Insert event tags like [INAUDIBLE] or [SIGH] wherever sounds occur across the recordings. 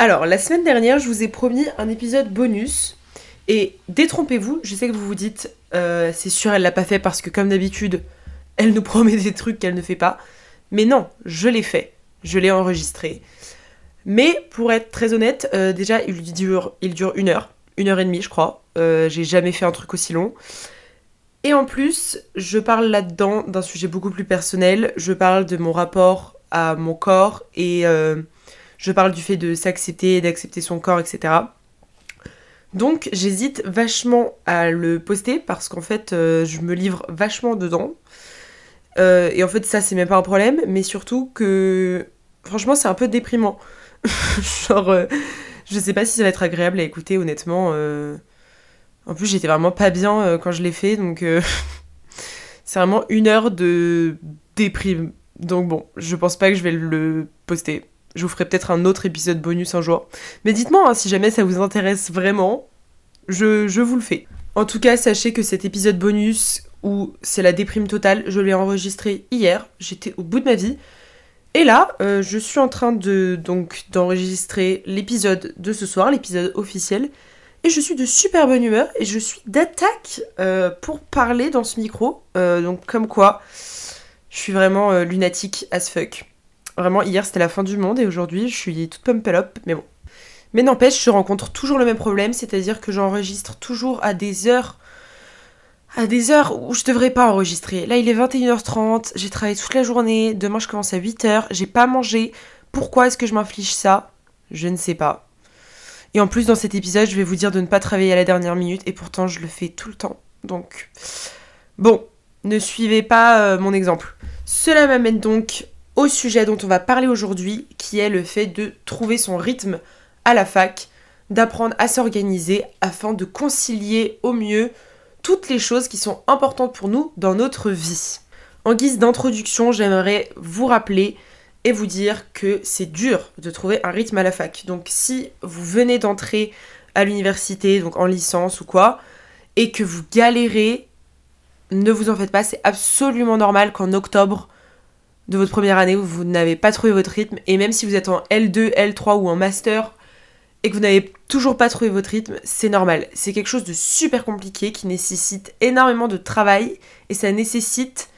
Alors, la semaine dernière, je vous ai promis un épisode bonus. Et détrompez-vous, je sais que vous vous dites, euh, c'est sûr, elle l'a pas fait parce que, comme d'habitude, elle nous [LAUGHS] promet des trucs qu'elle ne fait pas. Mais non, je l'ai fait. Je l'ai enregistré. Mais pour être très honnête, euh, déjà, il dure, il dure une heure. Une heure et demie, je crois. Euh, J'ai jamais fait un truc aussi long. Et en plus, je parle là-dedans d'un sujet beaucoup plus personnel. Je parle de mon rapport à mon corps et je parle du fait de s'accepter, d'accepter son corps, etc. Donc j'hésite vachement à le poster parce qu'en fait euh, je me livre vachement dedans. Euh, et en fait ça c'est même pas un problème, mais surtout que franchement c'est un peu déprimant. [LAUGHS] Genre euh, je sais pas si ça va être agréable à écouter honnêtement. En plus j'étais vraiment pas bien quand je l'ai fait donc [LAUGHS] c'est vraiment une heure de déprime. Donc bon, je pense pas que je vais le poster. Je vous ferai peut-être un autre épisode bonus un jour. Mais dites-moi hein, si jamais ça vous intéresse vraiment, je, je vous le fais. En tout cas, sachez que cet épisode bonus, où c'est la déprime totale, je l'ai enregistré hier. J'étais au bout de ma vie. Et là, euh, je suis en train de donc d'enregistrer l'épisode de ce soir, l'épisode officiel. Et je suis de super bonne humeur et je suis d'attaque euh, pour parler dans ce micro. Euh, donc comme quoi, je suis vraiment lunatique as fuck. Vraiment, hier c'était la fin du monde et aujourd'hui je suis toute pump up, mais bon. Mais n'empêche, je rencontre toujours le même problème, c'est-à-dire que j'enregistre toujours à des heures. à des heures où je devrais pas enregistrer. Là, il est 21h30, j'ai travaillé toute la journée, demain je commence à 8h, j'ai pas mangé. Pourquoi est-ce que je m'inflige ça? Je ne sais pas. Et en plus, dans cet épisode, je vais vous dire de ne pas travailler à la dernière minute, et pourtant je le fais tout le temps. Donc, bon, ne suivez pas euh, mon exemple. Cela m'amène donc au sujet dont on va parler aujourd'hui, qui est le fait de trouver son rythme à la fac, d'apprendre à s'organiser afin de concilier au mieux toutes les choses qui sont importantes pour nous dans notre vie. En guise d'introduction, j'aimerais vous rappeler et vous dire que c'est dur de trouver un rythme à la fac. Donc si vous venez d'entrer à l'université, donc en licence ou quoi, et que vous galérez, ne vous en faites pas, c'est absolument normal qu'en octobre de votre première année, vous n'avez pas trouvé votre rythme, et même si vous êtes en L2, L3 ou en master, et que vous n'avez toujours pas trouvé votre rythme, c'est normal. C'est quelque chose de super compliqué qui nécessite énormément de travail, et ça nécessite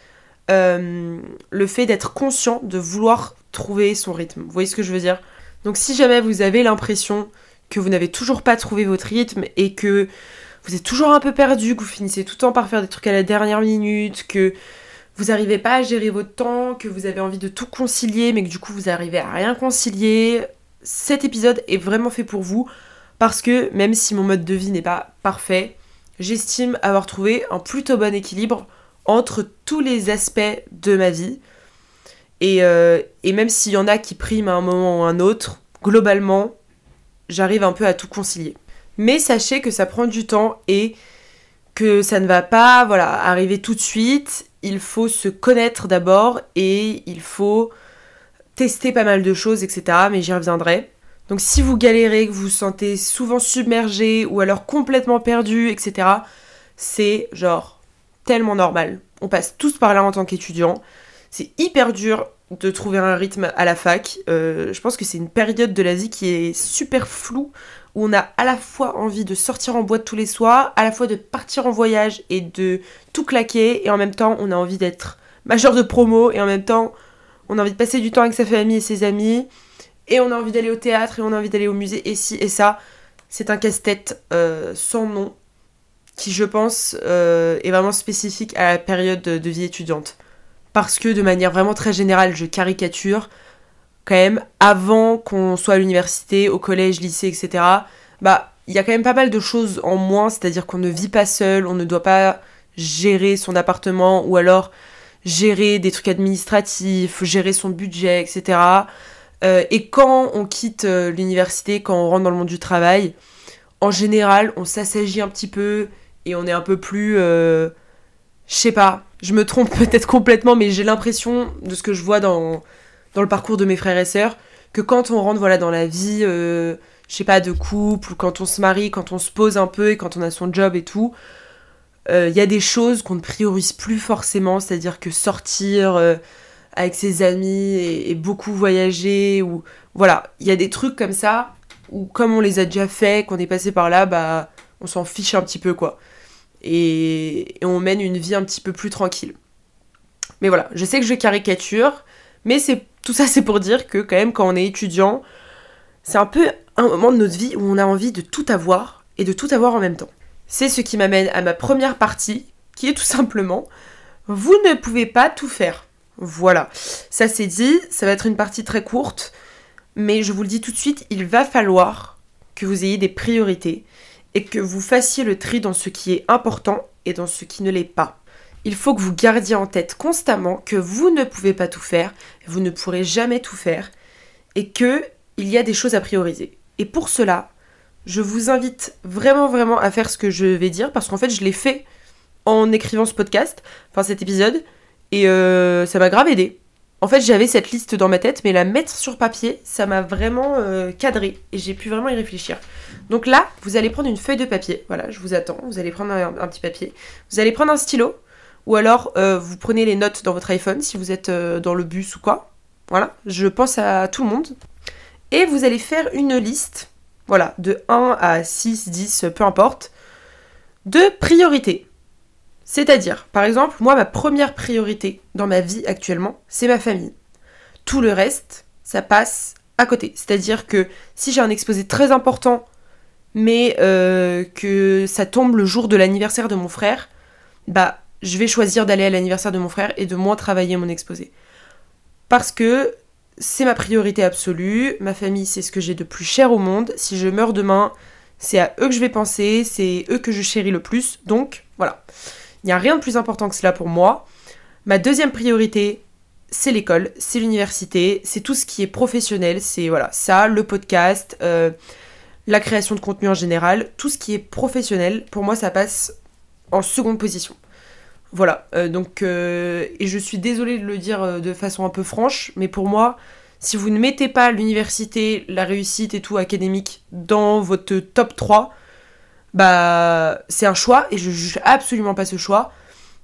euh, le fait d'être conscient de vouloir trouver son rythme. Vous voyez ce que je veux dire? Donc si jamais vous avez l'impression que vous n'avez toujours pas trouvé votre rythme et que vous êtes toujours un peu perdu, que vous finissez tout le temps par faire des trucs à la dernière minute, que vous n'arrivez pas à gérer votre temps, que vous avez envie de tout concilier, mais que du coup vous arrivez à rien concilier, cet épisode est vraiment fait pour vous parce que même si mon mode de vie n'est pas parfait, j'estime avoir trouvé un plutôt bon équilibre entre tous les aspects de ma vie. Et, euh, même s'il y en a qui priment à un moment ou à un autre, globalement, j'arrive un peu à tout concilier. Mais sachez que ça prend du temps et que ça ne va pas voilà, arriver tout de suite. Il faut se connaître d'abord et il faut tester pas mal de choses, etc. Mais j'y reviendrai. Donc si vous galérez, que vous vous sentez souvent submergé ou alors complètement perdu, etc., c'est genre tellement normal. On passe tous par là en tant qu'étudiant. C'est hyper dur de trouver un rythme à la fac. Euh, je pense que c'est une période de la vie qui est super floue, où on a à la fois envie de sortir en boîte tous les soirs, à la fois de partir en voyage et de tout claquer, et en même temps on a envie d'être majeur de promo, et en même temps on a envie de passer du temps avec sa famille et ses amis, et on a envie d'aller au théâtre, et on a envie d'aller au musée, et ci et ça. C'est un casse-tête euh, sans nom qui, je pense, euh, est vraiment spécifique à la période de, de vie étudiante. Parce que de manière vraiment très générale, je caricature, quand même, avant qu'on soit à l'université, au collège, lycée, etc., bah, il y a quand même pas mal de choses en moins, c'est-à-dire qu'on ne vit pas seul, on ne doit pas gérer son appartement ou alors gérer des trucs administratifs, gérer son budget, etc. Euh, et quand on quitte euh, l'université, quand on rentre dans le monde du travail, en général, on s'assagit un petit peu et on est un peu plus... Euh, je sais pas, je me trompe [LAUGHS] peut-être complètement, mais j'ai l'impression de ce que je vois dans, dans le parcours de mes frères et sœurs, que quand on rentre voilà, dans la vie, je sais pas, de couple, ou quand on se marie, quand on se pose un peu et quand on a son job et tout, il euh, y a des choses qu'on ne priorise plus forcément, c'est-à-dire que sortir euh, avec ses amis et, beaucoup voyager, ou voilà, il y a des trucs comme ça, où comme on les a déjà fait, qu'on est passé par là, bah on s'en fiche un petit peu quoi. Et, on mène une vie un petit peu plus tranquille. Mais voilà, je sais que je caricature, mais c'est tout ça c'est pour dire que quand même quand on est étudiant, c'est un peu un moment de notre vie où on a envie de tout avoir et de tout avoir en même temps. C'est ce qui m'amène à ma première partie, qui est tout simplement vous ne pouvez pas tout faire. Voilà, ça c'est dit, ça va être une partie très courte, mais je vous le dis tout de suite, il va falloir que vous ayez des priorités et que vous fassiez le tri dans ce qui est important et dans ce qui ne l'est pas. Il faut que vous gardiez en tête constamment que vous ne pouvez pas tout faire, vous ne pourrez jamais tout faire et que il y a des choses à prioriser. Et pour cela, je vous invite vraiment vraiment à faire ce que je vais dire parce qu'en fait je l'ai fait en écrivant ce podcast, enfin cet épisode, et euh, ça m'a grave aidé. En fait j'avais cette liste dans ma tête, mais la mettre sur papier, ça m'a vraiment euh, cadré et j'ai pu vraiment y réfléchir. Donc là, vous allez prendre une feuille de papier, voilà, je vous attends, vous allez prendre un, petit papier, vous allez prendre un stylo, ou alors euh, vous prenez les notes dans votre iPhone si vous êtes dans le bus ou quoi. Voilà, je pense à tout le monde. Et vous allez faire une liste voilà, de 1 à 6, 10, peu importe, de priorités. C'est-à-dire, par exemple, moi, ma première priorité dans ma vie actuellement, c'est ma famille. Tout le reste, ça passe à côté. C'est-à-dire que si j'ai un exposé très important, mais euh, que ça tombe le jour de l'anniversaire de mon frère, bah, je vais choisir d'aller à l'anniversaire de mon frère et de moins travailler mon exposé. Parce que c'est ma priorité absolue. Ma famille, c'est ce que j'ai de plus cher au monde. Si je meurs demain, c'est à eux que je vais penser, c'est eux que je chéris le plus. Donc, voilà. Il n'y a rien de plus important que cela pour moi. Ma deuxième priorité, c'est l'école, c'est l'université, c'est tout ce qui est professionnel. C'est voilà, ça, le podcast, euh, la création de contenu en général. Tout ce qui est professionnel, pour moi, ça passe en seconde position. Voilà, euh, donc, euh, et je suis désolée de le dire euh, de façon un peu franche, mais pour moi, si vous ne mettez pas l'université, la réussite et tout académique dans votre top 3, bah, c'est un choix, et je juge absolument pas ce choix,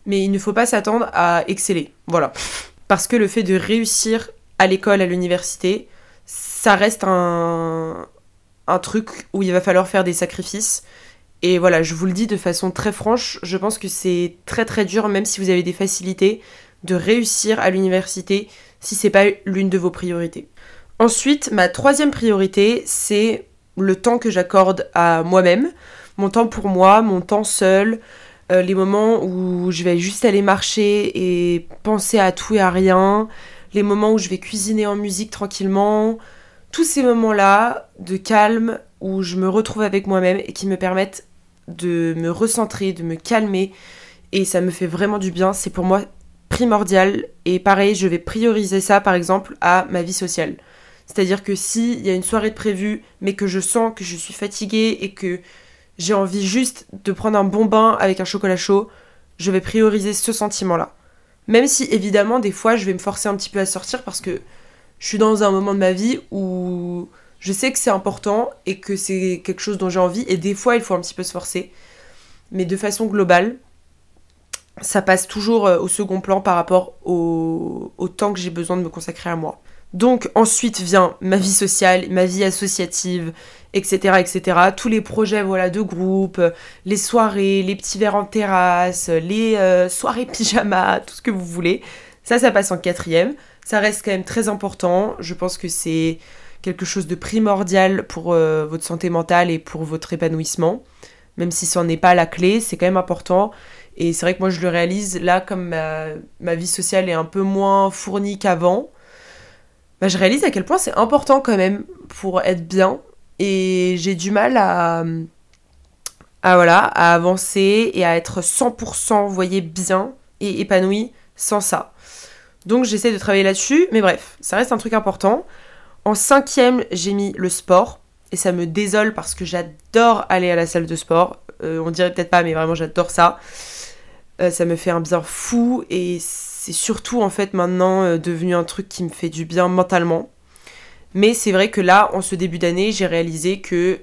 mais il ne faut pas s'attendre à exceller. Voilà. Parce que le fait de réussir à l'école, à l'université, ça reste un, un truc où il va falloir faire des sacrifices et voilà, je vous le dis de façon très franche, je pense que c'est très très dur, même si vous avez des facilités, de réussir à l'université si c'est pas l'une de vos priorités. Ensuite, ma troisième priorité, c'est le temps que j'accorde à moi-même, mon temps pour moi, mon temps seul, euh, les moments où je vais juste aller marcher et penser à tout et à rien, les moments où je vais cuisiner en musique tranquillement, tous ces moments-là de calme où je me retrouve avec moi-même et qui me permettent de me recentrer, de me calmer. Et ça me fait vraiment du bien. C'est pour moi primordial. Et pareil, je vais prioriser ça par exemple à ma vie sociale. C'est-à-dire que s'il y a une soirée de prévue, mais que je sens que je suis fatiguée et que j'ai envie juste de prendre un bon bain avec un chocolat chaud, je vais prioriser ce sentiment-là. Même si évidemment des fois je vais me forcer un petit peu à sortir parce que je suis dans un moment de ma vie où je sais que c'est important et que c'est quelque chose dont j'ai envie et des fois il faut un petit peu se forcer. Mais de façon globale, ça passe toujours euh, au second plan par rapport au, temps que j'ai besoin de me consacrer à moi. Donc ensuite vient ma vie sociale, ma vie associative, etc. etc. Tous les projets voilà, de groupe, les soirées, les petits verres en terrasse, les euh, soirées [LAUGHS] pyjama, tout ce que vous voulez. Ça, ça passe en quatrième. Ça reste quand même très important. Je pense que c'est quelque chose de primordial pour euh, votre santé mentale et pour votre épanouissement. Même si ce n'est pas la clé, c'est quand même important. Et c'est vrai que moi je le réalise là, comme ma, vie sociale est un peu moins fournie qu'avant, bah, je réalise à quel point c'est important quand même pour être bien. Et j'ai du mal à, voilà, à avancer et à être 100%, vous voyez, bien et épanoui sans ça. Donc j'essaie de travailler là-dessus, mais bref, ça reste un truc important. En cinquième, j'ai mis le sport. Et ça me désole parce que j'adore aller à la salle de sport. Euh, on dirait peut-être pas, mais vraiment j'adore ça. Euh, ça me fait un bien fou et c'est surtout en fait maintenant euh, devenu un truc qui me fait du bien mentalement. Mais c'est vrai que là, en ce début d'année, j'ai réalisé que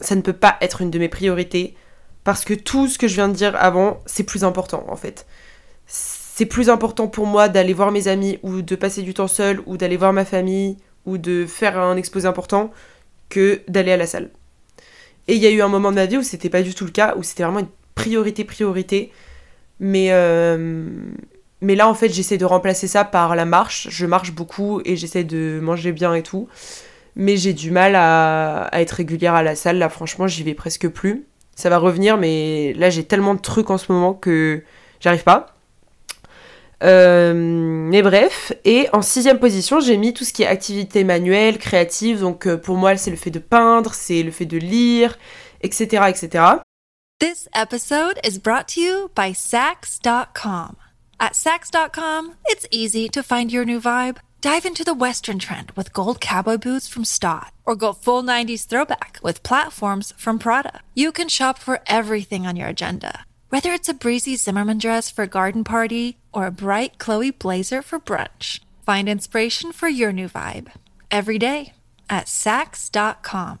ça ne peut pas être une de mes priorités parce que tout ce que je viens de dire avant, c'est plus important en fait. C'est plus important pour moi d'aller voir mes amis ou de passer du temps seul ou d'aller voir ma famille ou de faire un exposé important que d'aller à la salle. Et il y a eu un moment de ma vie où c'était pas du tout le cas, où c'était vraiment une priorité, priorité. Mais, euh, mais là, en fait, j'essaie de remplacer ça par la marche. Je marche beaucoup et j'essaie de manger bien et tout. Mais j'ai du mal à, à, être régulière à la salle. Là, franchement, j'y vais presque plus. Ça va revenir, mais là, j'ai tellement de trucs en ce moment que j'arrive pas. Euh, mais bref, et en sixième position, j'ai mis tout ce qui est activité manuelle, créative. Donc euh, pour moi, c'est le fait de peindre, c'est le fait de lire, etc., etc. This episode is brought to you by Sax.com. At Sax.com, it's easy to find your new vibe. Dive into the Western trend with gold cowboy boots from Stott, or go full 90s throwback with platforms from Prada. You can shop for everything on your agenda Whether it's a breezy Zimmerman dress for a garden party or a bright Chloe blazer for brunch, find inspiration for your new vibe every day at Sax.com.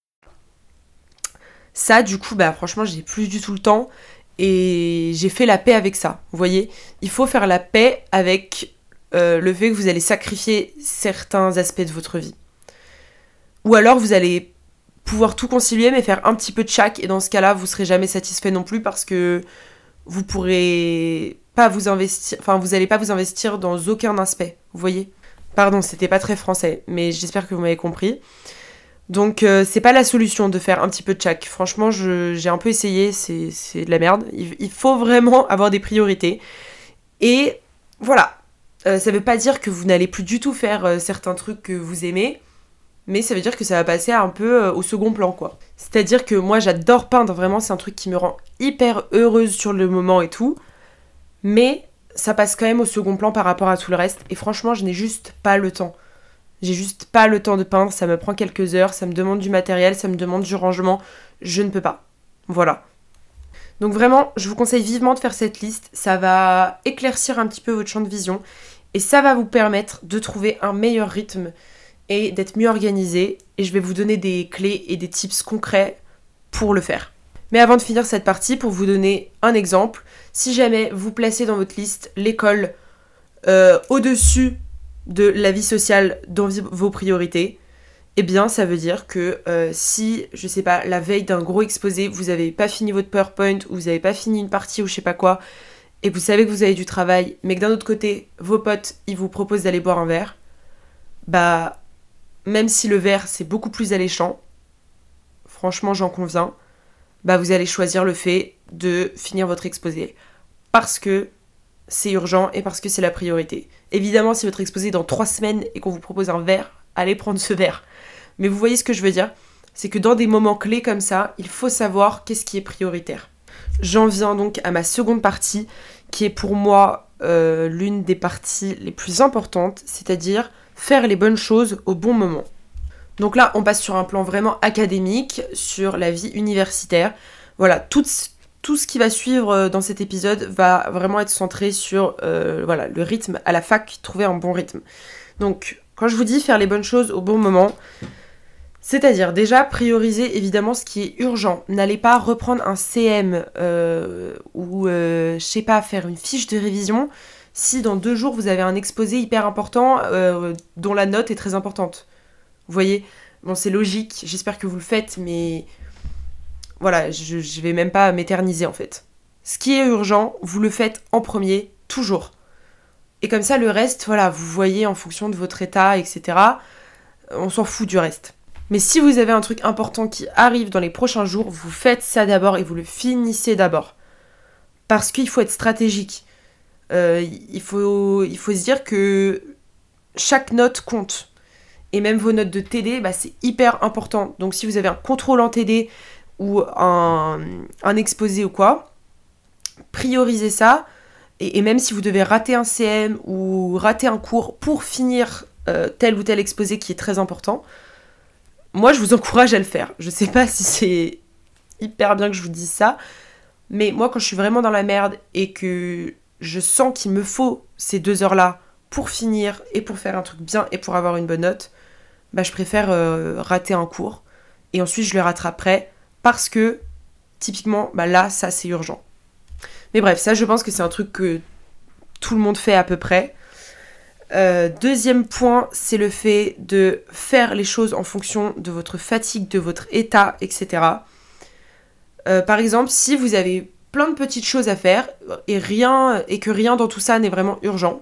Ça, du coup, bah franchement, j'ai plus du tout le temps et j'ai fait la paix avec ça. Vous voyez, il faut faire la paix avec euh, le fait que vous allez sacrifier certains aspects de votre vie. Ou alors vous allez pouvoir tout concilier mais faire un petit peu de chaque et dans ce cas-là, vous serez jamais satisfait non plus parce que vous pourrez pas vous investir, enfin vous allez pas vous investir dans aucun aspect. Vous voyez Pardon, c'était pas très français, mais j'espère que vous m'avez compris. Donc euh, c'est pas la solution de faire un petit peu de chaque. Franchement, j'ai un peu essayé, c'est de la merde. Il, faut vraiment avoir des priorités. Et voilà. Euh, ça veut pas dire que vous n'allez plus du tout faire euh, certains trucs que vous aimez, mais ça veut dire que ça va passer un peu au second plan, quoi. C'est-à-dire que moi j'adore peindre, vraiment c'est un truc qui me rend hyper heureuse sur le moment et tout, mais ça passe quand même au second plan par rapport à tout le reste, et franchement je n'ai juste pas le temps. J'ai juste pas le temps de peindre, ça me prend quelques heures, ça me demande du matériel, ça me demande du rangement, je ne peux pas. Voilà. Donc vraiment, je vous conseille vivement de faire cette liste, ça va éclaircir un petit peu votre champ de vision et ça va vous permettre de trouver un meilleur rythme et d'être mieux organisé et je vais vous donner des clés et des tips concrets pour le faire. Mais avant de finir cette partie, pour vous donner un exemple, si jamais vous placez dans votre liste l'école euh, au-dessus de la vie sociale dans vos priorités, eh bien ça veut dire que euh, si, je sais pas, la veille d'un gros exposé, vous avez pas fini votre PowerPoint ou vous avez pas fini une partie ou je sais pas quoi, et vous savez que vous avez du travail, mais que d'un autre côté, vos potes, ils vous proposent d'aller boire un verre, bah, même si le verre c'est beaucoup plus alléchant, franchement j'en conviens, bah vous allez choisir le fait de finir votre exposé. Parce que c'est urgent et parce que c'est la priorité. Évidemment, si votre exposé est dans trois semaines et qu'on vous propose un verre, allez prendre ce verre. Mais vous voyez ce que je veux dire? C'est que dans des moments clés comme ça, il faut savoir qu'est-ce qui est prioritaire. J'en viens donc à ma seconde partie, qui est pour moi euh, l'une des parties les plus importantes, c'est-à-dire faire les bonnes choses au bon moment. Donc là, on passe sur un plan vraiment académique, sur la vie universitaire. Voilà, toutes tout ce qui va suivre dans cet épisode va vraiment être centré sur voilà, le rythme à la fac, trouver un bon rythme. Donc, quand je vous dis faire les bonnes choses au bon moment, c'est-à-dire déjà prioriser évidemment ce qui est urgent. N'allez pas reprendre un CM euh, ou euh, je sais pas faire une fiche de révision si dans deux jours vous avez un exposé hyper important euh, dont la note est très importante. Vous voyez? Bon c'est logique, j'espère que vous le faites, mais voilà, je, je vais même pas m'éterniser en fait. Ce qui est urgent, vous le faites en premier, toujours. Et comme ça, le reste, voilà, vous voyez en fonction de votre état, etc. On s'en fout du reste. Mais si vous avez un truc important qui arrive dans les prochains jours, vous faites ça d'abord et vous le finissez d'abord. Parce qu'il faut être stratégique. Euh, il, faut, se dire que chaque note compte. Et même vos notes de TD, bah, c'est hyper important. Donc si vous avez un contrôle en TD ou un, exposé ou quoi, priorisez ça. Et, même si vous devez rater un CM ou rater un cours pour finir euh, tel ou tel exposé qui est très important, moi, je vous encourage à le faire. Je sais pas si c'est hyper bien que je vous dise ça, mais moi, quand je suis vraiment dans la merde et que je sens qu'il me faut ces deux heures-là pour finir et pour faire un truc bien et pour avoir une bonne note, bah, je préfère euh, rater un cours et ensuite je le rattraperai parce que typiquement, bah là, ça c'est urgent. Mais bref, ça, je pense que c'est un truc que tout le monde fait à peu près. Euh, deuxième point, c'est le fait de faire les choses en fonction de votre fatigue, de votre état, etc. Euh, par exemple, si vous avez plein de petites choses à faire et et que rien dans tout ça n'est vraiment urgent,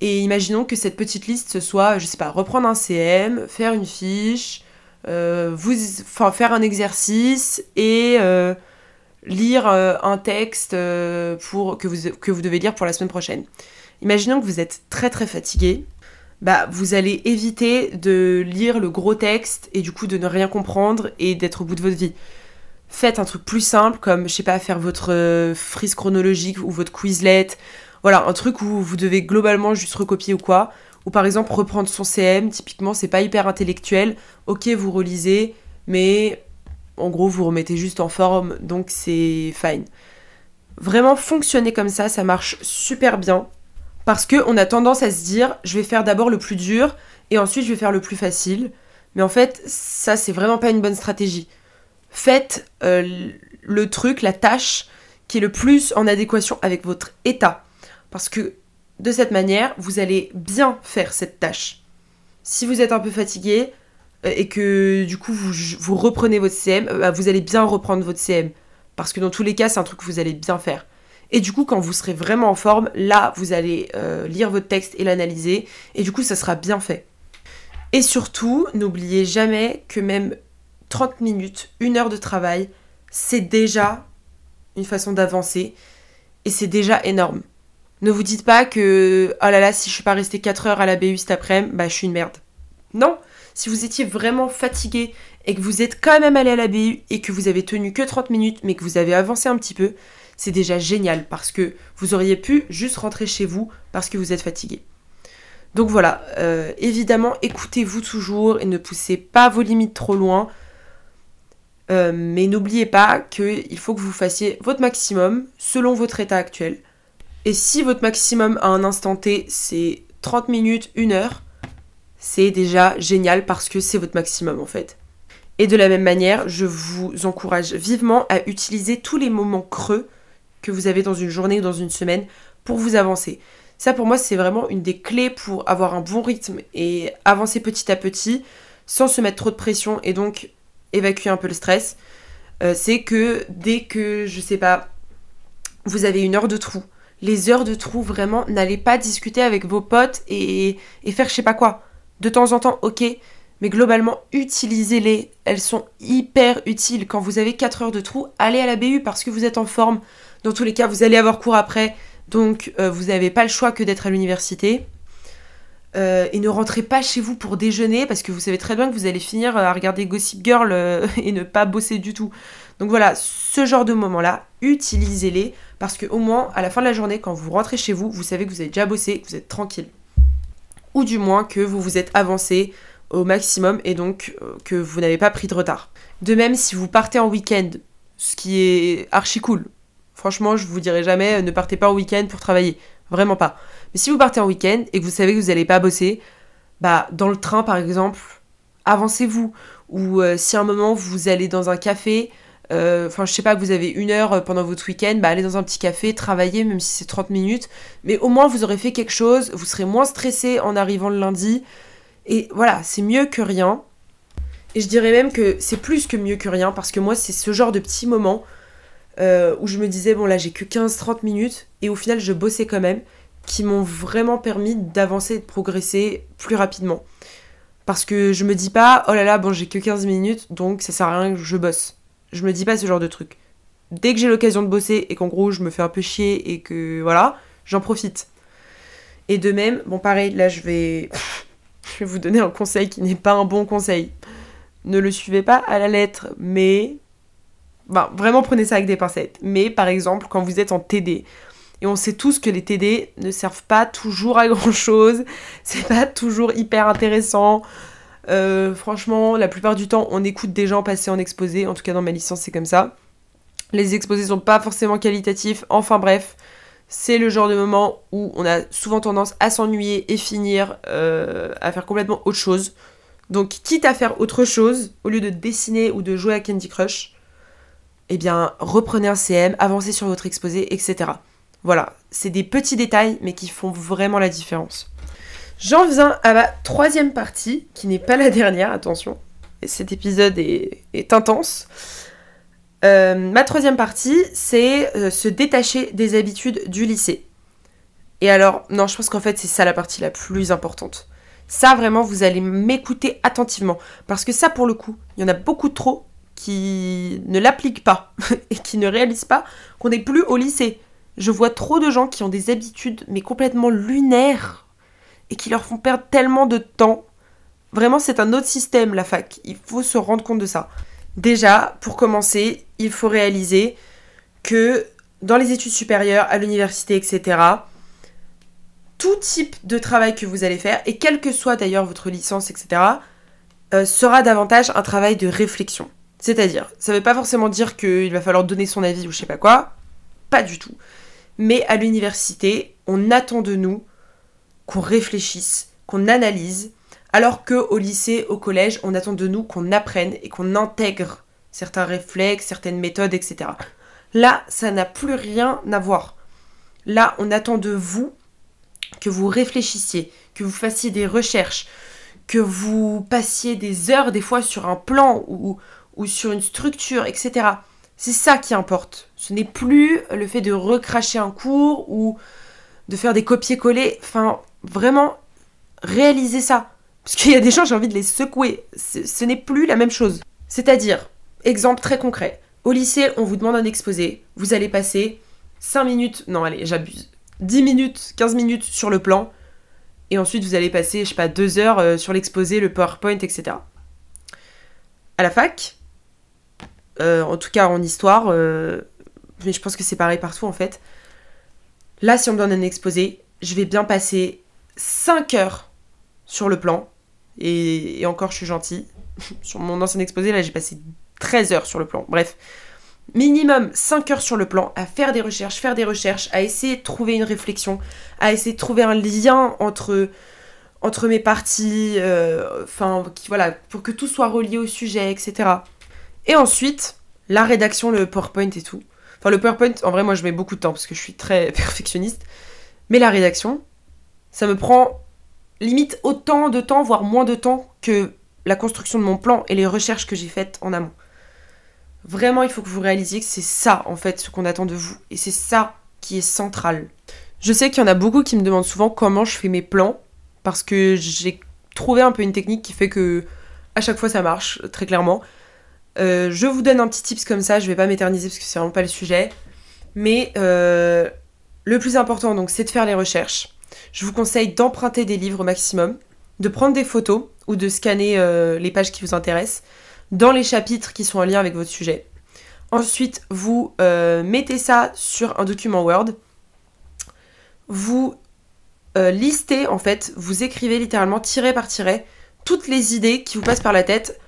et imaginons que cette petite liste soit, je sais pas, reprendre un CM, faire une fiche, euh, vous, faire un exercice et lire un texte que, vous, devez lire pour la semaine prochaine. Imaginons que vous êtes très très fatigué, bah vous allez éviter de lire le gros texte et du coup de ne rien comprendre et d'être au bout de votre vie. Faites un truc plus simple comme je sais pas faire votre euh, frise chronologique ou votre Quizlet. Voilà, un truc où vous devez globalement juste recopier ou quoi. Ou par exemple reprendre son CM, typiquement c'est pas hyper intellectuel. OK, vous relisez, mais en gros vous remettez juste en forme, donc c'est fine. Vraiment fonctionner comme ça, ça marche super bien. Parce qu'on a tendance à se dire, je vais faire d'abord le plus dur et ensuite je vais faire le plus facile. Mais en fait, ça, c'est vraiment pas une bonne stratégie. Faites euh, le truc, la tâche qui est le plus en adéquation avec votre état. Parce que de cette manière, vous allez bien faire cette tâche. Si vous êtes un peu fatigué euh, et que du coup vous, reprenez votre CM, euh, bah, vous allez bien reprendre votre CM. Parce que dans tous les cas, c'est un truc que vous allez bien faire. Et du coup, quand vous serez vraiment en forme, là, vous allez euh, lire votre texte et l'analyser. Et du coup, ça sera bien fait. Et surtout, n'oubliez jamais que même 30 minutes, une heure de travail, c'est déjà une façon d'avancer. Et c'est déjà énorme. Ne vous dites pas que, oh là là, si je suis pas restée 4 heures à la BU cet après-midi, bah je suis une merde. Non, si vous étiez vraiment fatigué et que vous êtes quand même allé à la BU et que vous avez tenu que 30 minutes mais que vous avez avancé un petit peu, c'est déjà génial parce que vous auriez pu juste rentrer chez vous parce que vous êtes fatigué. Donc voilà, euh, évidemment, écoutez-vous toujours et ne poussez pas vos limites trop loin. Euh, mais n'oubliez pas qu'il faut que vous fassiez votre maximum selon votre état actuel. Et si votre maximum à un instant T, c'est 30 minutes, 1 heure, c'est déjà génial parce que c'est votre maximum en fait. Et de la même manière, je vous encourage vivement à utiliser tous les moments creux que vous avez dans une journée ou dans une semaine pour vous avancer. Ça pour moi c'est vraiment une des clés pour avoir un bon rythme et avancer petit à petit sans se mettre trop de pression et donc évacuer un peu le stress. Euh, c'est que dès que, je sais pas, vous avez une heure de trou, les heures de trou, vraiment, n'allez pas discuter avec vos potes et, faire je sais pas quoi. De temps en temps, ok, mais globalement, utilisez-les. Elles sont hyper utiles. Quand vous avez 4 heures de trou, allez à la BU parce que vous êtes en forme, dans tous les cas, vous allez avoir cours après, donc euh, vous n'avez pas le choix que d'être à l'université. Euh, et ne rentrez pas chez vous pour déjeuner parce que vous savez très bien que vous allez finir à regarder Gossip Girl euh, [LAUGHS] et ne pas bosser du tout. Donc voilà, ce genre de moments-là, utilisez-les parce qu'au moins, à la fin de la journée, quand vous rentrez chez vous, vous savez que vous avez déjà bossé, que vous êtes tranquille. Ou du moins que vous vous êtes avancé au maximum et donc que vous n'avez pas pris de retard. De même, si vous partez en week-end, ce qui est archi cool, Franchement, je vous dirai jamais, ne partez pas en week-end pour travailler. Vraiment pas. Mais si vous partez en week-end et que vous savez que vous n'allez pas bosser, bah, dans le train par exemple, avancez-vous. Ou si à un moment vous allez dans un café, euh, enfin, je sais pas, vous avez une heure euh, pendant votre week-end, bah, allez dans un petit café, travaillez, même si c'est 30 minutes. Mais au moins, vous aurez fait quelque chose, vous serez moins stressé en arrivant le lundi. Et voilà, c'est mieux que rien. Et je dirais même que c'est plus que mieux que rien, parce que moi, c'est ce genre de petits moments euh, où je me disais, bon là, j'ai que 15-30 minutes, et au final, je bossais quand même, qui m'ont vraiment permis d'avancer et de progresser plus rapidement. Parce que je me dis pas, oh là là, bon, j'ai que 15 minutes, donc ça sert à rien que je bosse. Je me dis pas ce genre de truc. Dès que j'ai l'occasion de bosser et qu'en gros je me fais un peu chier et que voilà, j'en profite. Et de même, bon pareil, là je vais [LAUGHS] je vais vous donner un conseil qui n'est pas un bon conseil. Ne le suivez pas à la lettre, mais ben, vraiment prenez ça avec des pincettes. Mais par exemple, quand vous êtes en TD, et on sait tous que les TD ne servent pas toujours à grand chose, [LAUGHS] c'est pas toujours hyper intéressant. Euh, franchement, la plupart du temps, on écoute des gens passer en exposé. En tout cas, dans ma licence, c'est comme ça. Les exposés sont pas forcément qualitatifs. Enfin bref, c'est le genre de moment où on a souvent tendance à s'ennuyer et finir euh, à faire complètement autre chose. Donc, quitte à faire autre chose, au lieu de dessiner ou de jouer à Candy Crush, eh bien, reprenez un CM, avancez sur votre exposé, etc. Voilà, c'est des petits détails, mais qui font vraiment la différence. J'en viens à ma troisième partie, qui n'est pas la dernière, attention. cet épisode est, intense. Euh, ma troisième partie, c'est euh, se détacher des habitudes du lycée. Et alors, non, je pense qu'en fait, c'est ça la partie la plus importante. Ça, vraiment, vous allez m'écouter attentivement. Parce que ça, pour le coup, il y en a beaucoup trop qui ne l'appliquent pas [LAUGHS] et qui ne réalisent pas qu'on n'est plus au lycée. Je vois trop de gens qui ont des habitudes, mais complètement lunaires et qui leur font perdre tellement de temps. Vraiment, c'est un autre système, la fac. Il faut se rendre compte de ça. Déjà, pour commencer, il faut réaliser que dans les études supérieures, à l'université, etc., tout type de travail que vous allez faire, et quelle que soit d'ailleurs votre licence, etc., euh, sera davantage un travail de réflexion. C'est-à-dire, ça ne veut pas forcément dire qu'il va falloir donner son avis ou je sais pas quoi, pas du tout. Mais à l'université, on attend de nous qu'on réfléchisse, qu'on analyse, alors que au lycée, au collège, on attend de nous qu'on apprenne et qu'on intègre certains réflexes, certaines méthodes, etc. Là, ça n'a plus rien à voir. Là, on attend de vous que vous réfléchissiez, que vous fassiez des recherches, que vous passiez des heures des fois sur un plan ou, ou sur une structure, etc. C'est ça qui importe. Ce n'est plus le fait de recracher un cours ou de faire des copier-coller. Enfin, vraiment réaliser ça. Parce qu'il y a des gens, j'ai envie de les secouer. Ce n'est plus la même chose. C'est-à-dire, exemple très concret. Au lycée, on vous demande un exposé. Vous allez passer 5 minutes, non allez, j'abuse, 10 minutes, 15 minutes sur le plan. Et ensuite, vous allez passer, je sais pas, 2 heures euh, sur l'exposé, le PowerPoint, etc. À la fac, euh, en tout cas en histoire, euh, mais je pense que c'est pareil partout en fait. Là, si on me donne un exposé, je vais bien passer 5 heures sur le plan. Et, encore, je suis gentille. [LAUGHS] sur mon ancien exposé, là, j'ai passé 13 heures sur le plan. Bref, minimum 5 heures sur le plan à faire des recherches, faire des recherches, à essayer de trouver une réflexion, à essayer de trouver un lien entre, entre mes parties, euh, enfin, voilà, pour que tout soit relié au sujet, etc. Et ensuite, la rédaction, le PowerPoint et tout. Enfin, le PowerPoint, en vrai, moi, je mets beaucoup de temps parce que je suis très [LAUGHS] perfectionniste. Mais la rédaction, ça me prend limite autant de temps, voire moins de temps que la construction de mon plan et les recherches que j'ai faites en amont. Vraiment, il faut que vous réalisiez que c'est ça, en fait, ce qu'on attend de vous. Et c'est ça qui est central. Je sais qu'il y en a beaucoup qui me demandent souvent comment je fais mes plans, parce que j'ai trouvé un peu une technique qui fait que à chaque fois ça marche, très clairement. Euh, je vous donne un petit tips comme ça, je vais pas m'éterniser parce que c'est vraiment pas le sujet. Mais euh, le plus important, donc, c'est de faire les recherches. Je vous conseille d'emprunter des livres au maximum, de prendre des photos ou de scanner euh, les pages qui vous intéressent dans les chapitres qui sont en lien avec votre sujet. Ensuite, vous euh, mettez ça sur un document Word. Vous euh, listez, en fait, vous écrivez littéralement tiré par tiré toutes les idées qui vous passent par la tête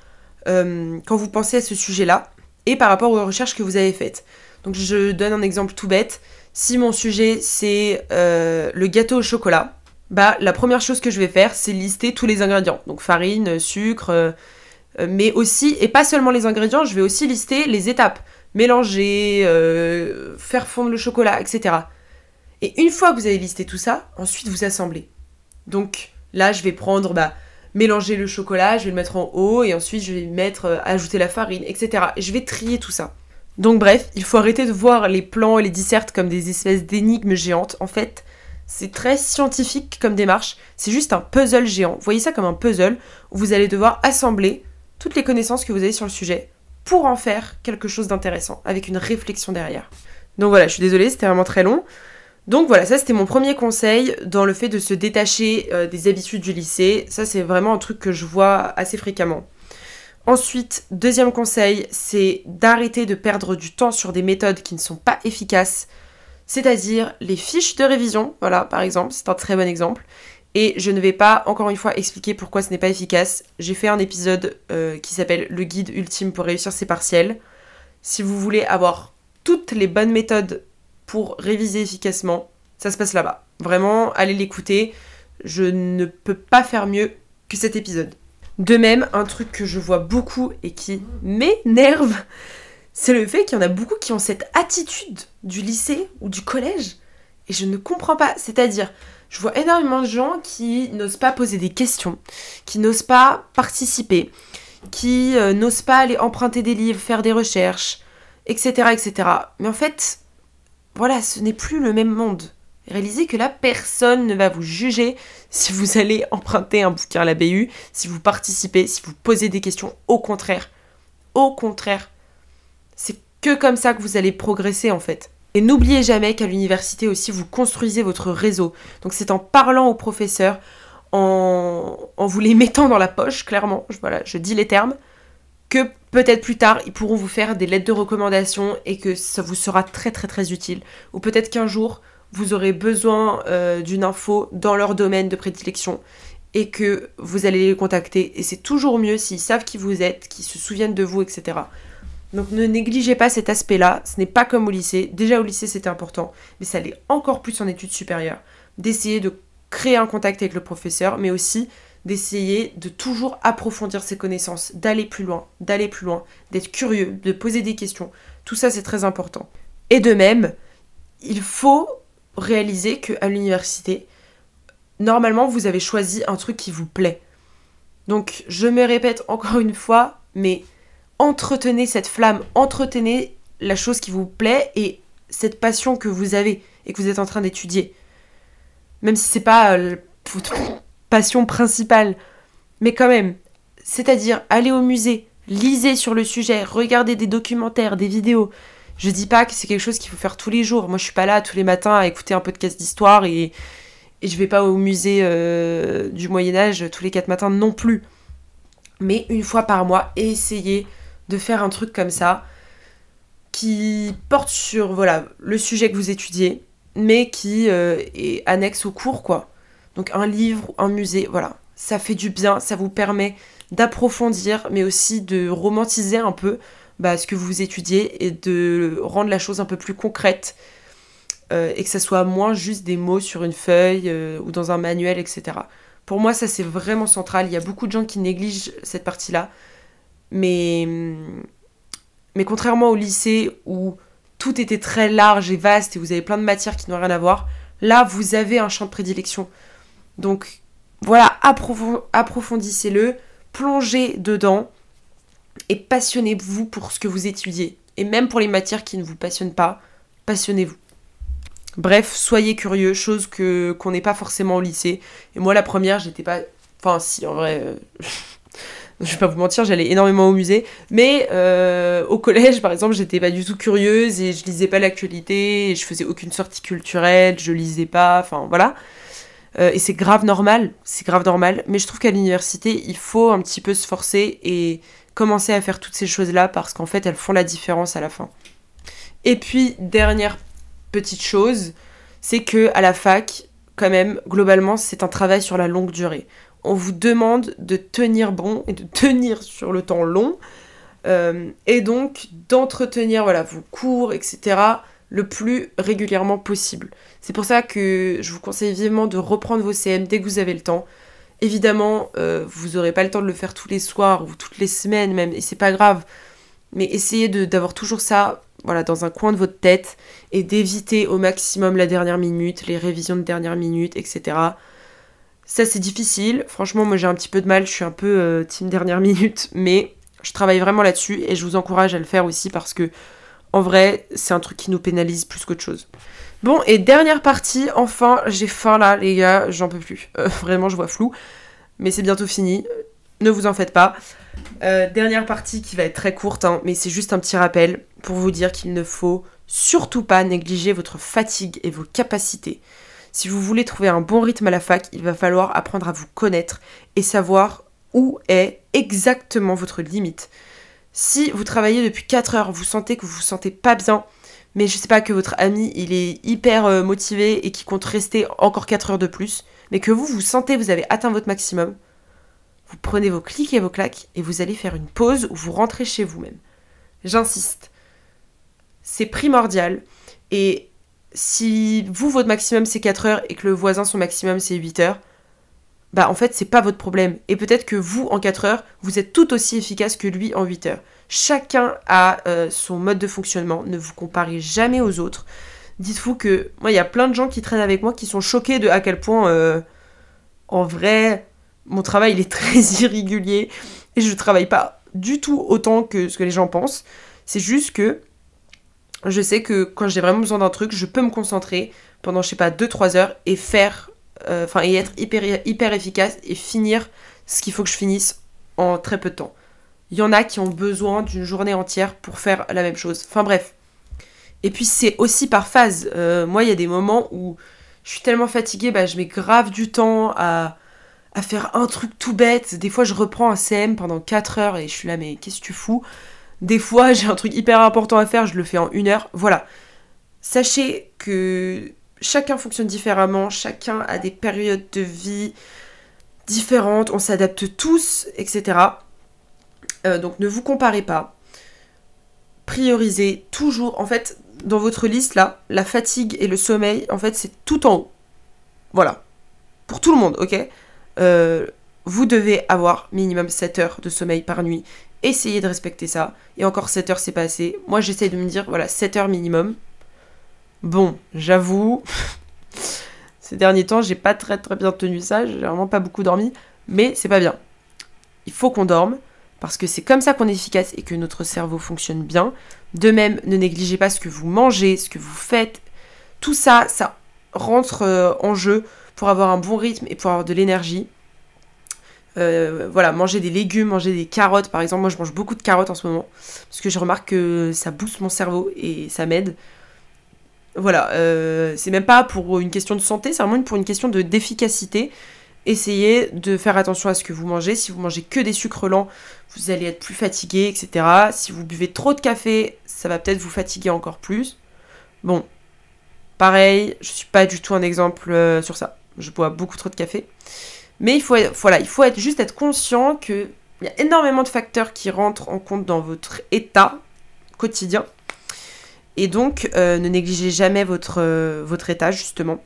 quand vous pensez à ce sujet-là et par rapport aux recherches que vous avez faites. Donc je donne un exemple tout bête. Si mon sujet c'est euh, le gâteau au chocolat, bah la première chose que je vais faire c'est lister tous les ingrédients. Donc farine, sucre, euh, euh, mais aussi, et pas seulement les ingrédients, je vais aussi lister les étapes. Mélanger, faire fondre le chocolat, etc. Et une fois que vous avez listé tout ça, ensuite vous assemblez. Donc là je vais prendre... Bah, mélanger le chocolat, je vais le mettre en haut et ensuite je vais mettre, ajouter la farine, etc. Et je vais trier tout ça. Donc bref, il faut arrêter de voir les plans et les dissertes comme des espèces d'énigmes géantes. En fait, c'est très scientifique comme démarche. C'est juste un puzzle géant. Voyez ça comme un puzzle où vous allez devoir assembler toutes les connaissances que vous avez sur le sujet pour en faire quelque chose d'intéressant, avec une réflexion derrière. Donc voilà, je suis désolée, c'était vraiment très long. Donc voilà, ça c'était mon premier conseil dans le fait de se détacher euh, des habitudes du lycée. Ça c'est vraiment un truc que je vois assez fréquemment. Ensuite, deuxième conseil, c'est d'arrêter de perdre du temps sur des méthodes qui ne sont pas efficaces, c'est-à-dire les fiches de révision, voilà, par exemple, c'est un très bon exemple. Et je ne vais pas, encore une fois, expliquer pourquoi ce n'est pas efficace. J'ai fait un épisode euh, qui s'appelle Le guide ultime pour réussir ses partiels. Si vous voulez avoir toutes les bonnes méthodes pour réviser efficacement, ça se passe là-bas. Vraiment, allez l'écouter. Je ne peux pas faire mieux que cet épisode. De même, un truc que je vois beaucoup et qui m'énerve, c'est le fait qu'il y en a beaucoup qui ont cette attitude du lycée ou du collège. Et je ne comprends pas. C'est-à-dire, je vois énormément de gens qui n'osent pas poser des questions, qui n'osent pas participer, qui euh, n'osent pas aller emprunter des livres, faire des recherches, etc., etc. Mais en fait, voilà, ce n'est plus le même monde. Réalisez que là, personne ne va vous juger si vous allez emprunter un bouquin à la BU, si vous participez, si vous posez des questions. Au contraire. Au contraire. C'est que comme ça que vous allez progresser en fait. Et n'oubliez jamais qu'à l'université aussi, vous construisez votre réseau. Donc c'est en parlant aux professeurs, en, en vous les mettant dans la poche, clairement, voilà, je dis les termes, que peut-être plus tard, ils pourront vous faire des lettres de recommandation et que ça vous sera très très très utile. Ou peut-être qu'un jour, vous aurez besoin euh, d'une info dans leur domaine de prédilection et que vous allez les contacter. Et c'est toujours mieux s'ils savent qui vous êtes, qu'ils se souviennent de vous, etc. Donc ne négligez pas cet aspect-là. Ce n'est pas comme au lycée. Déjà au lycée c'était important, mais ça l'est encore plus en études supérieures. D'essayer de créer un contact avec le professeur, mais aussi d'essayer de toujours approfondir ses connaissances, d'aller plus loin, d'aller plus loin, d'être curieux, de poser des questions. Tout ça c'est très important. Et de même, il faut réaliser qu'à l'université, normalement, vous avez choisi un truc qui vous plaît. Donc, je me répète encore une fois, mais entretenez cette flamme, entretenez la chose qui vous plaît et cette passion que vous avez et que vous êtes en train d'étudier. Même si c'est pas euh, votre passion principale, mais quand même, c'est-à-dire aller au musée, lisez sur le sujet, regardez des documentaires, des vidéos, je dis pas que c'est quelque chose qu'il faut faire tous les jours. Moi, je suis pas là tous les matins à écouter un podcast d'histoire et, et je vais pas au musée euh, du Moyen-Âge tous les quatre matins non plus. Mais une fois par mois, essayez de faire un truc comme ça qui porte sur voilà le sujet que vous étudiez, mais qui euh, est annexe au cours, quoi. Donc un livre, un musée, voilà. Ça fait du bien, ça vous permet d'approfondir, mais aussi de romantiser un peu bah, ce que vous étudiez et de rendre la chose un peu plus concrète euh, et que ça soit moins juste des mots sur une feuille euh, ou dans un manuel, etc. Pour moi, ça c'est vraiment central. Il y a beaucoup de gens qui négligent cette partie-là. Mais, mais contrairement au lycée où tout était très large et vaste et vous avez plein de matières qui n'ont rien à voir, là vous avez un champ de prédilection. Donc voilà, approfondissez-le, plongez dedans et passionnez-vous pour ce que vous étudiez. Et même pour les matières qui ne vous passionnent pas, passionnez-vous. Bref, soyez curieux, chose que qu'on n'est pas forcément au lycée. Et moi, la première, j'étais pas. Enfin, si, en vrai. Euh, [LAUGHS] je vais pas vous mentir, j'allais énormément au musée. Mais euh, au collège, par exemple, j'étais pas du tout curieuse et je lisais pas l'actualité, je faisais aucune sortie culturelle, je lisais pas, enfin voilà. Euh, et c'est grave normal, c'est grave normal. Mais je trouve qu'à l'université, il faut un petit peu se forcer et commencer à faire toutes ces choses-là parce qu'en fait, elles font la différence à la fin. Et puis, dernière petite chose, c'est que à la fac, quand même, globalement, c'est un travail sur la longue durée. On vous demande de tenir bon et de [LAUGHS] tenir sur le temps long. Euh, et donc d'entretenir voilà, vos cours, etc., le plus régulièrement possible. C'est pour ça que je vous conseille vivement de reprendre vos CM dès que vous avez le temps. Évidemment, euh, vous n'aurez pas le temps de le faire tous les soirs ou toutes les semaines même, et c'est pas grave. Mais essayez d'avoir toujours ça voilà, dans un coin de votre tête et d'éviter au maximum la dernière minute, les révisions de dernière minute, etc. Ça c'est difficile. Franchement, moi j'ai un petit peu de mal, je suis un peu euh, team dernière minute, mais je travaille vraiment là-dessus et je vous encourage à le faire aussi parce que en vrai, c'est un truc qui nous pénalise plus qu'autre chose. Bon, et dernière partie, enfin, j'ai faim là, les gars, j'en peux plus. Euh, [LAUGHS] vraiment, je vois flou. Mais c'est bientôt fini. Ne vous en faites pas. Euh, dernière partie qui va être très courte, hein, mais c'est juste un petit rappel pour vous dire qu'il ne faut surtout pas négliger votre fatigue et vos capacités. Si vous voulez trouver un bon rythme à la fac, il va falloir apprendre à vous connaître et savoir où est exactement votre limite. Si vous travaillez depuis 4 heures, vous sentez que vous vous sentez pas bien, mais je sais pas que votre ami il est hyper euh, motivé et qui compte rester encore 4 heures de plus, mais que vous vous sentez vous avez atteint votre maximum, vous prenez vos clics et vos claques et vous allez faire une pause ou vous rentrez chez vous-même. J'insiste. C'est primordial et si vous votre maximum c'est 4 heures et que le voisin son maximum c'est 8 heures, bah en fait c'est pas votre problème. Et peut-être que vous en 4 heures, vous êtes tout aussi efficace que lui en 8 heures. Chacun a euh, son mode de fonctionnement, ne vous comparez jamais aux autres. Dites-vous que moi il y a plein de gens qui traînent avec moi qui sont choqués de à quel point euh, en vrai mon travail il est [LAUGHS] très irrégulier et je travaille pas du tout autant que ce que les gens pensent. C'est juste que je sais que quand j'ai vraiment besoin d'un truc, je peux me concentrer pendant je sais pas 2-3 heures et faire euh, enfin et être hyper, efficace et finir ce qu'il faut que je finisse en très peu de temps. Il y en a qui ont besoin d'une journée entière pour faire la même chose. Enfin bref. Et puis c'est aussi par phase. Euh, moi, il y a des moments où je suis tellement fatiguée, bah, je mets grave du temps à, à faire un truc tout bête. Des fois, je reprends un CM pendant 4 heures et je suis là, mais qu'est-ce que tu fous? Des fois, [LAUGHS] j'ai un truc hyper important à faire, je le fais en une heure. Voilà. Sachez que chacun fonctionne différemment, chacun a des périodes de vie différentes, on s'adapte tous, etc. Euh, donc ne vous comparez pas. Priorisez toujours. En fait, dans votre liste là, la fatigue et le sommeil, en fait, c'est tout en haut. Voilà. Pour tout le monde, ok? Euh, Vous devez avoir minimum 7 heures de sommeil par nuit. Essayez de respecter ça. Et encore 7 heures, c'est pas. Moi, j'essaie de me dire, voilà, 7 heures minimum. Bon, j'avoue, [LAUGHS] ces derniers temps, j'ai pas très très bien tenu ça, j'ai vraiment pas beaucoup dormi, mais c'est pas bien. Il faut qu'on dorme, parce que c'est comme ça qu'on est efficace et que notre cerveau fonctionne bien. De même, ne négligez pas ce que vous mangez, ce que vous faites. Tout ça, ça rentre euh, en jeu pour avoir un bon rythme et pour avoir de l'énergie. Euh, voilà, manger des légumes, manger des carottes par exemple. Moi, je mange beaucoup de carottes en ce moment parce que je remarque que ça booste mon cerveau et ça m'aide. Voilà, euh, c'est même pas pour une question de santé, c'est vraiment pour une question de d'efficacité. Essayez de faire attention à ce que vous mangez. Si vous mangez que des sucres lents, vous allez être plus fatigué, etc. Si vous buvez trop de café, ça va peut-être vous fatiguer encore plus. Bon, pareil, je suis pas du tout un exemple euh, sur ça. Je bois beaucoup trop de café. Mais il faut, voilà, il faut être, juste être conscient qu'il y a énormément de facteurs qui rentrent en compte dans votre état quotidien et donc, euh, ne négligez jamais votre, euh, votre état, justement.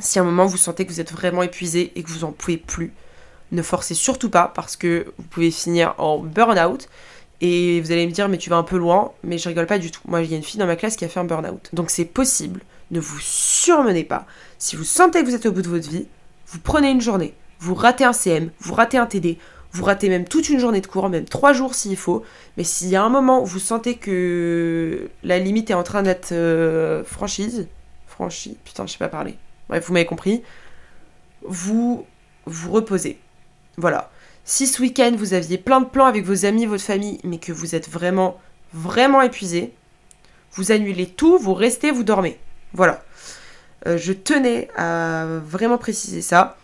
Si à un moment vous sentez que vous êtes vraiment épuisé et que vous en pouvez plus, ne forcez surtout pas parce que vous pouvez finir en burn-out. Et vous allez me dire, mais tu vas un peu loin, mais je rigole pas du tout. Moi, il y a une fille dans ma classe qui a fait un burn-out. Donc c'est possible. Ne vous surmenez pas. Si vous sentez que vous êtes au bout de votre vie, vous prenez une journée. Vous ratez un CM, vous ratez un TD, vous ratez même toute une journée de cours, même trois jours s'il faut. Mais s'il y a un moment où vous sentez que la limite est en train d'être euh, franchise, franchie, putain, je sais pas parler. Bref, vous m'avez compris. Vous vous reposez. Voilà. Si ce week-end vous aviez plein de plans avec vos amis, votre famille, mais que vous êtes vraiment, vraiment épuisé, vous annulez tout, vous restez, vous dormez. Voilà. Euh, je tenais à vraiment préciser ça.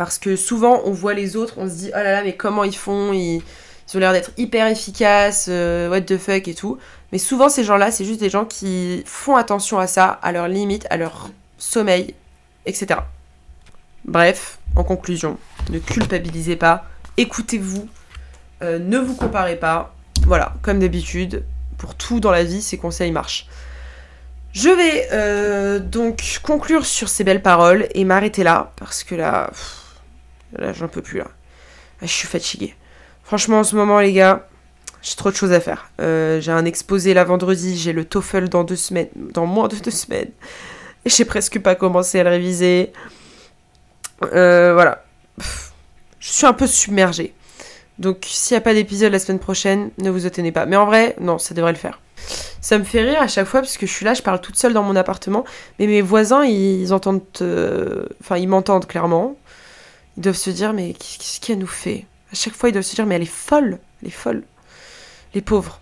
Parce que souvent, on voit les autres, on se dit, oh là là, mais comment ils font? Ils, ont l'air d'être hyper efficaces, euh, what the fuck et tout. Mais souvent, ces gens-là, c'est juste des gens qui font attention à ça, à leurs limites, à leur sommeil, etc. Bref, en conclusion, ne culpabilisez pas, écoutez-vous, euh, ne vous comparez pas, Voilà, comme d'habitude, pour tout dans la vie, ces conseils marchent. Je vais euh, donc conclure sur ces belles paroles et m'arrêter là, parce que là, là j'en peux plus là. Ah, je suis fatiguée. Franchement, en ce moment, les gars, j'ai trop de choses à faire. Euh, j'ai un exposé là vendredi, j'ai le TOEFL dans deux semaines, dans moins de deux semaines. Et j'ai presque pas commencé à le réviser. Euh, voilà. Je suis un peu submergée. Donc, s'il n'y a pas d'épisode la semaine prochaine, ne vous étonnez pas. Mais en vrai, non, ça devrait le faire. Ça me fait rire à chaque fois parce que je suis là, je parle toute seule dans mon appartement, mais mes voisins, ils entendent, euh, enfin, ils m'entendent clairement. Ils doivent se dire, mais qu'est-ce qu'elle nous fait? À chaque fois, ils doivent se dire, mais elle est folle, elle est folle. Les pauvres.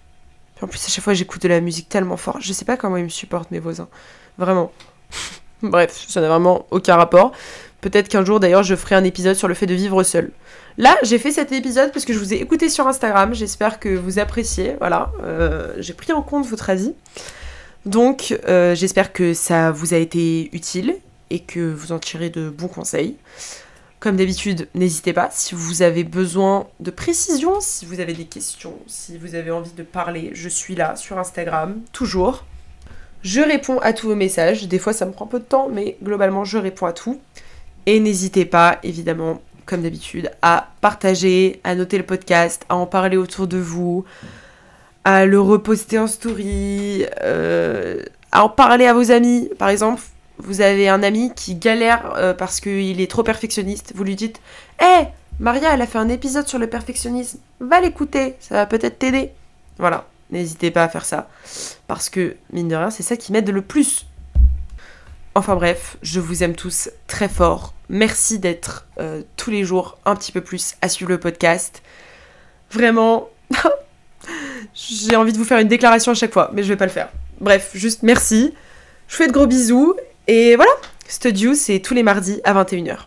En plus, à chaque fois, j'écoute de la musique tellement fort. Je sais pas comment ils me supportent, mes voisins. Vraiment. [LAUGHS] Bref, ça n'a vraiment aucun rapport. Peut-être qu'un jour, d'ailleurs, je ferai un épisode sur le fait de vivre seul. Là, j'ai fait cet épisode parce que je vous ai écouté sur Instagram. J'espère que vous appréciez. Voilà, euh, j'ai pris en compte votre avis. Donc, euh, j'espère que ça vous a été utile et que vous en tirez de bons conseils. Comme d'habitude, n'hésitez pas si vous avez besoin de précision, si vous avez des questions, si vous avez envie de parler, je suis là sur Instagram, toujours. Je réponds à tous vos messages. Des fois, ça me prend peu de temps, mais globalement, je réponds à tout. Et n'hésitez pas, évidemment, comme d'habitude, à partager, à noter le podcast, à en parler autour de vous, à le reposter en story, euh, à en parler à vos amis. Par exemple, vous avez un ami qui galère euh, parce qu'il est trop perfectionniste. Vous lui dites Hé, Maria, elle a fait un épisode sur le perfectionnisme. Va l'écouter, ça va peut-être t'aider. Voilà, n'hésitez pas à faire ça. Parce que, mine de rien, c'est ça qui m'aide le plus. Enfin bref, je vous aime tous très fort. Merci d'être euh, tous les jours un petit peu plus à suivre le podcast. Vraiment, [LAUGHS] j'ai envie de vous faire une déclaration à chaque fois, mais je vais pas le faire. Bref, juste merci. Je vous fais de gros bisous. Et voilà, Studio, c'est tous les mardis à 21h.